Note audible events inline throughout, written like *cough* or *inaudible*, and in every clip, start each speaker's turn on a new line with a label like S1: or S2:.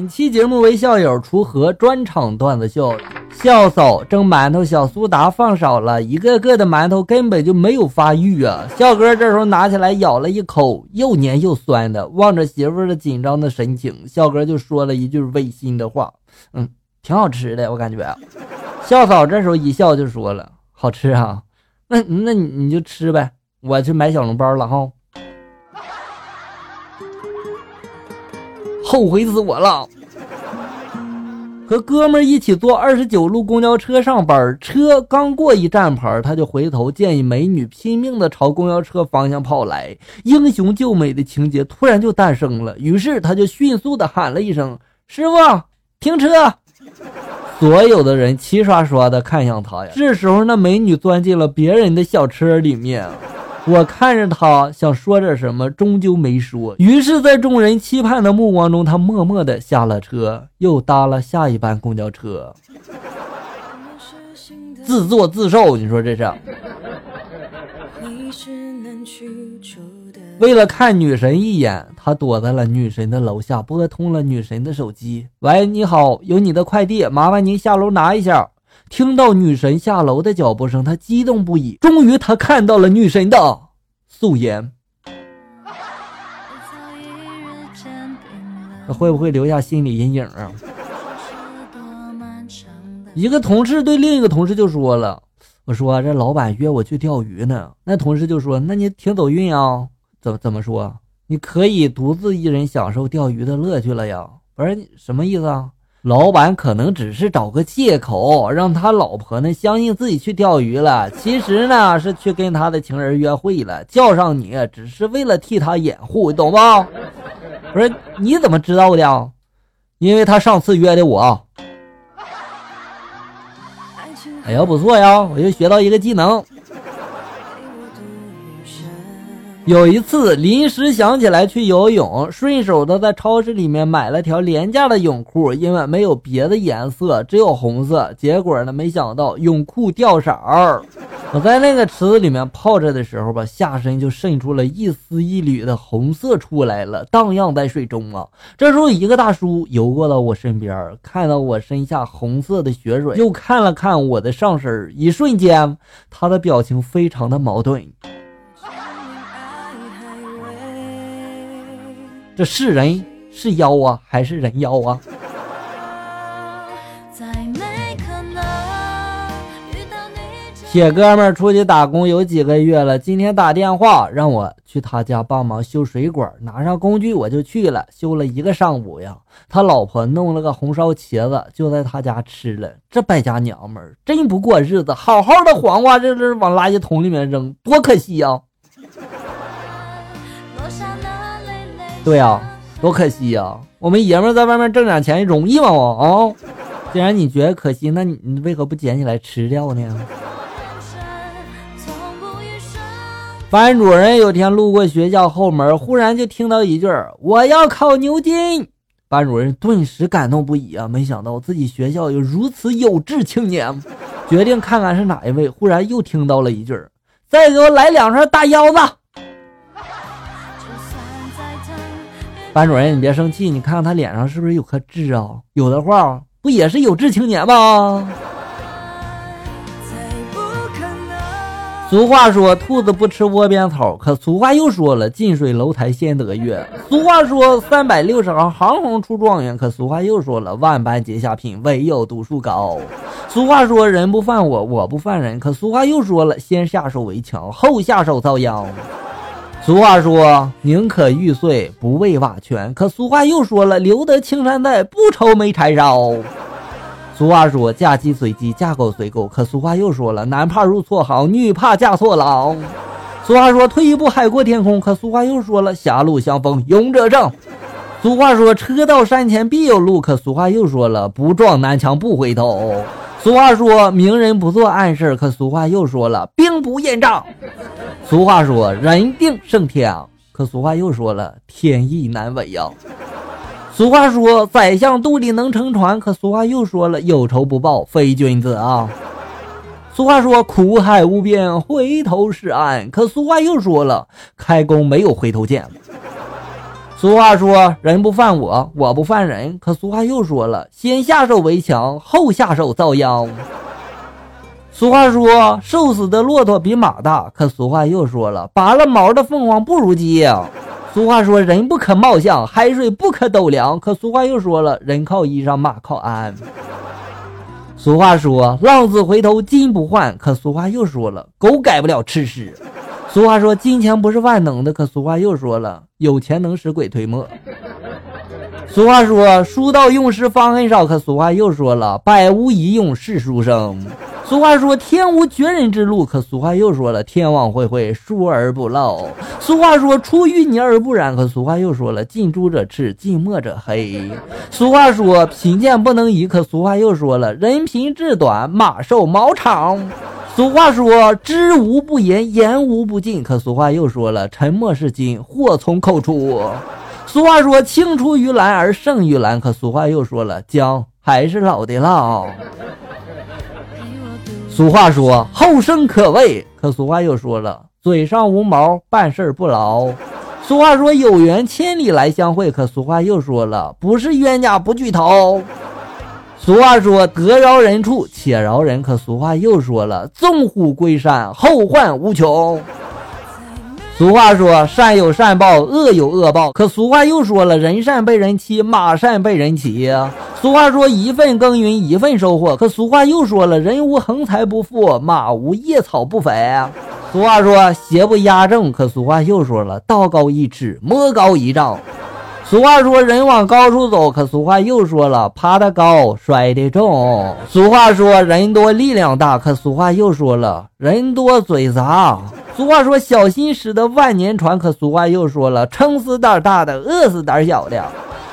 S1: 本期节目为校友锄禾专场段子秀。校嫂蒸馒头，小苏打放少了，一个个的馒头根本就没有发育啊！校哥这时候拿起来咬了一口，又黏又酸的，望着媳妇儿的紧张的神情，校哥就说了一句违心的话：“嗯，挺好吃的，我感觉。”校嫂这时候一笑就说了：“好吃啊，那那你你就吃呗，我去买小笼包了哈。”后悔死我了！和哥们儿一起坐二十九路公交车上班，车刚过一站牌，他就回头见一美女拼命的朝公交车方向跑来，英雄救美的情节突然就诞生了。于是他就迅速的喊了一声：“师傅，停车！”所有的人齐刷刷的看向他呀。这时候，那美女钻进了别人的小车里面。我看着他，想说点什么，终究没说。于是，在众人期盼的目光中，他默默的下了车，又搭了下一班公交车。自作自受，你说这是？为了看女神一眼，他躲在了女神的楼下，拨通了女神的手机。喂，你好，有你的快递，麻烦您下楼拿一下。听到女神下楼的脚步声，他激动不已。终于，他看到了女神的素颜。会不会留下心理阴影啊？一个同事对另一个同事就说了：“我说这老板约我去钓鱼呢。”那同事就说：“那你挺走运啊？怎么怎么说？你可以独自一人享受钓鱼的乐趣了呀？不是什么意思啊？”老板可能只是找个借口，让他老婆呢相信自己去钓鱼了，其实呢是去跟他的情人约会了，叫上你只是为了替他掩护，懂不？不是你怎么知道的？因为他上次约的我。哎呀，不错呀，我又学到一个技能。有一次临时想起来去游泳，顺手的在超市里面买了条廉价的泳裤，因为没有别的颜色，只有红色。结果呢，没想到泳裤掉色儿。我在那个池子里面泡着的时候吧，下身就渗出了一丝一缕的红色出来了，荡漾在水中啊。这时候一个大叔游过了我身边，看到我身下红色的血水，又看了看我的上身，一瞬间他的表情非常的矛盾。这是人是妖啊，还是人妖啊？铁哥们出去打工有几个月了，今天打电话让我去他家帮忙修水管，拿上工具我就去了，修了一个上午呀。他老婆弄了个红烧茄子，就在他家吃了。这败家娘们儿真不过日子，好好的黄瓜这这往垃圾桶里面扔，多可惜呀！对呀，多可惜呀！我们爷们在外面挣点钱容易吗？我啊，既然你觉得可惜，那你你为何不捡起来吃掉呢？班主任有天路过学校后门，忽然就听到一句“我要考牛津”，班主任顿时感动不已啊！没想到自己学校有如此有志青年，决定看看是哪一位。忽然又听到了一句：“再给我来两串大腰子。”班主任，你别生气，你看看他脸上是不是有颗痣啊？有的话，不也是有志青年吗？俗话说，兔子不吃窝边草，可俗话又说了，近水楼台先得月。俗话说，三百六十行，行行出状元。可俗话又说了，万般皆下品，唯有读书高。俗话说，人不犯我，我不犯人。可俗话又说了，先下手为强，后下手遭殃。俗话说：“宁可玉碎，不为瓦全。”可俗话又说了：“留得青山在，不愁没柴烧。”俗话说：“嫁鸡随鸡，嫁狗随狗。”可俗话又说了：“男怕入错行，女怕嫁错郎。”俗话说：“退一步海阔天空。”可俗话又说了：“狭路相逢勇者胜。”俗话说：“车到山前必有路。”可俗话又说了：“不撞南墙不回头。”俗话说：“明人不做暗事。”可俗话又说了：“兵不厌诈。”俗话说：“人定胜天。”可俗话又说了：“天意难违呀。”俗话说：“宰相肚里能撑船。”可俗话又说了：“有仇不报非君子啊。”俗话说：“苦海无边，回头是岸。”可俗话又说了：“开弓没有回头箭。”俗话说，人不犯我，我不犯人。可俗话又说了，先下手为强，后下手遭殃。俗话说，瘦死的骆驼比马大。可俗话又说了，拔了毛的凤凰不如鸡。俗话说，人不可貌相，海水不可斗量。可俗话又说了，人靠衣裳，马靠鞍。俗话说，浪子回头金不换。可俗话又说了，狗改不了吃屎。俗话说，金钱不是万能的。可俗话又说了，有钱能使鬼推磨。*laughs* 俗话说，书到用时方恨少。可俗话又说了，百无一用是书生。俗话说，天无绝人之路。可俗话又说了，天网恢恢，疏而不漏。俗话说，出淤泥而不染。可俗话又说了，近朱者赤，近墨者黑。俗话说，贫贱不能移。可俗话又说了，人贫志短，马瘦毛长。俗话说，知无不言，言无不尽。可俗话又说了，沉默是金，祸从口出。俗话说，青出于蓝而胜于蓝。可俗话又说了，姜还是老的辣。俗话说，后生可畏。可俗话又说了，嘴上无毛，办事不牢。俗话说，有缘千里来相会。可俗话又说了，不是冤家不聚头。俗话说，得饶人处且饶人。可俗话又说了，纵虎归山，后患无穷。俗话说，善有善报，恶有恶报。可俗话又说了，人善被人欺，马善被人骑。俗话说，一份耕耘一份收获。可俗话又说了，人无横财不富，马无夜草不肥。俗话说，邪不压正。可俗话又说了，道高一尺，魔高一丈。俗话说，人往高处走。可俗话又说了，爬得高，摔得重。俗话说，人多力量大。可俗话又说了，人多嘴杂。俗话说，小心驶得万年船。可俗话又说了，撑死胆大的，饿死胆小的。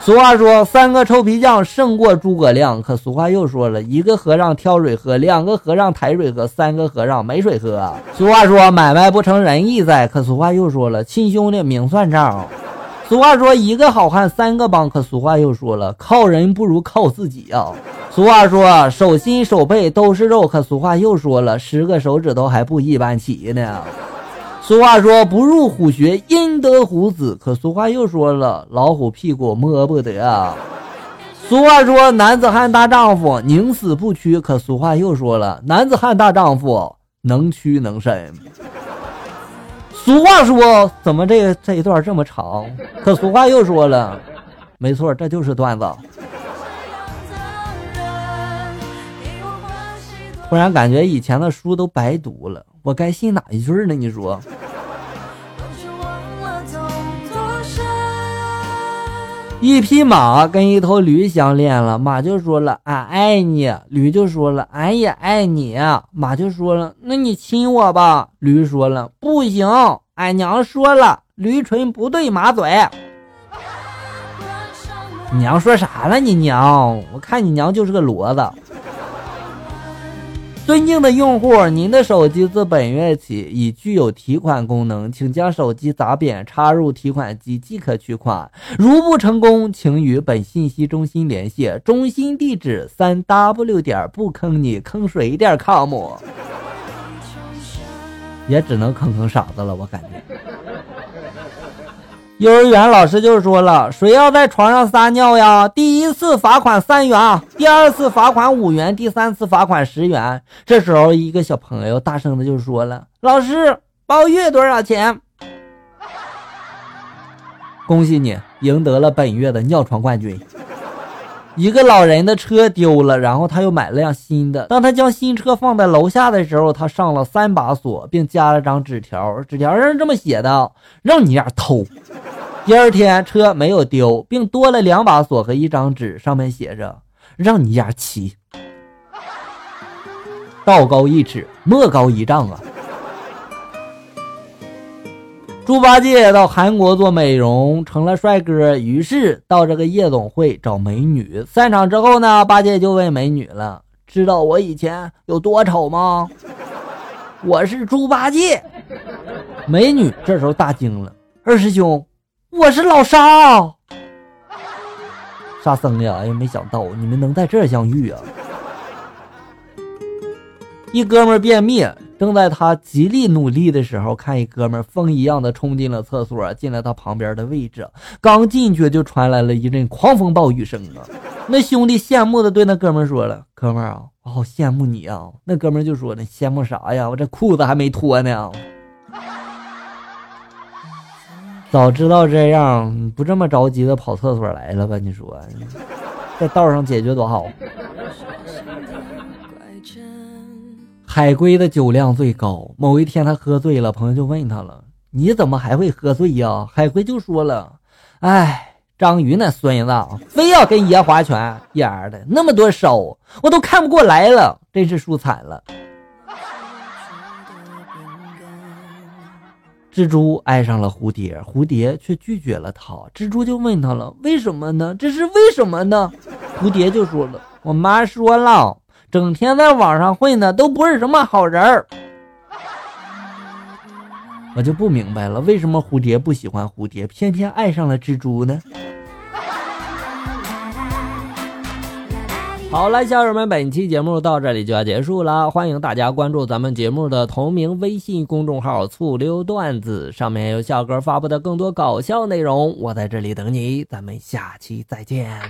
S1: 俗话说，三个臭皮匠胜过诸葛亮。可俗话又说了，一个和尚挑水喝，两个和尚抬水喝，三个和尚没水喝。俗话说，买卖不成仁义在。可俗话又说了，亲兄弟明算账。俗话说，一个好汉三个帮。可俗话又说了，靠人不如靠自己啊。俗话说，手心手背都是肉。可俗话又说了，十个手指头还不一般齐呢。俗话说，不入虎穴，焉得虎子。可俗话又说了，老虎屁股摸不得啊。俗话说，男子汉大丈夫，宁死不屈。可俗话又说了，男子汉大丈夫，能屈能伸。俗话说，怎么这个这一段这么长？可俗话又说了，没错，这就是段子。突然感觉以前的书都白读了，我该信哪一句呢？你说？一匹马跟一头驴相恋了，马就说了：“俺爱你。”驴就说了：“俺也爱你。”马就说了：“那你亲我吧。”驴说了：“不行，俺娘说了，驴唇不对马嘴。” *laughs* 娘说啥了？你娘？我看你娘就是个骡子。尊敬的用户，您的手机自本月起已具有提款功能，请将手机砸扁，插入提款机即可取款。如不成功，请与本信息中心联系，中心地址三 w 点不坑你坑谁点 com。*laughs* 也只能坑坑傻子了，我感觉。幼儿园老师就说了：“谁要在床上撒尿呀？第一次罚款三元，第二次罚款五元，第三次罚款十元。”这时候，一个小朋友大声的就说了：“老师，包月多少钱？”恭喜你赢得了本月的尿床冠军。一个老人的车丢了，然后他又买了辆新的。当他将新车放在楼下的时候，他上了三把锁，并加了张纸条，纸条上这么写的：“让你丫偷。”第二天车没有丢，并多了两把锁和一张纸，上面写着“让你丫骑”。道高一尺，魔高一丈啊！猪八戒到韩国做美容，成了帅哥，于是到这个夜总会找美女。散场之后呢，八戒就问美女了：“知道我以前有多丑吗？”我是猪八戒。美女这时候大惊了：“二师兄。”我是老沙，沙僧呀！哎呀，没想到你们能在这儿相遇啊！一哥们便秘，正在他极力努力的时候，看一哥们风一样的冲进了厕所，进了他旁边的位置。刚进去就传来了一阵狂风暴雨声啊！那兄弟羡慕的对那哥们说了：“哥们啊，我好羡慕你啊！”那哥们就说了：“羡慕啥呀？我这裤子还没脱呢。*laughs* ”早知道这样，不这么着急的跑厕所来了吧？你说，在道上解决多好。海龟的酒量最高。某一天，他喝醉了，朋友就问他了：“你怎么还会喝醉呀？”海龟就说了：“哎，章鱼那孙子非要跟爷划拳，丫的那么多手，我都看不过来了，真是输惨了。”蜘蛛爱上了蝴蝶，蝴蝶却拒绝了他。蜘蛛就问他了：“为什么呢？这是为什么呢？”蝴蝶就说了：“我妈说了。”整天在网上混的都不是什么好人儿，我就不明白了，为什么蝴蝶不喜欢蝴蝶，偏偏爱上了蜘蛛呢？*laughs* 好了，小友们，本期节目到这里就要结束了，欢迎大家关注咱们节目的同名微信公众号“醋溜段子”，上面有笑哥发布的更多搞笑内容，我在这里等你，咱们下期再见。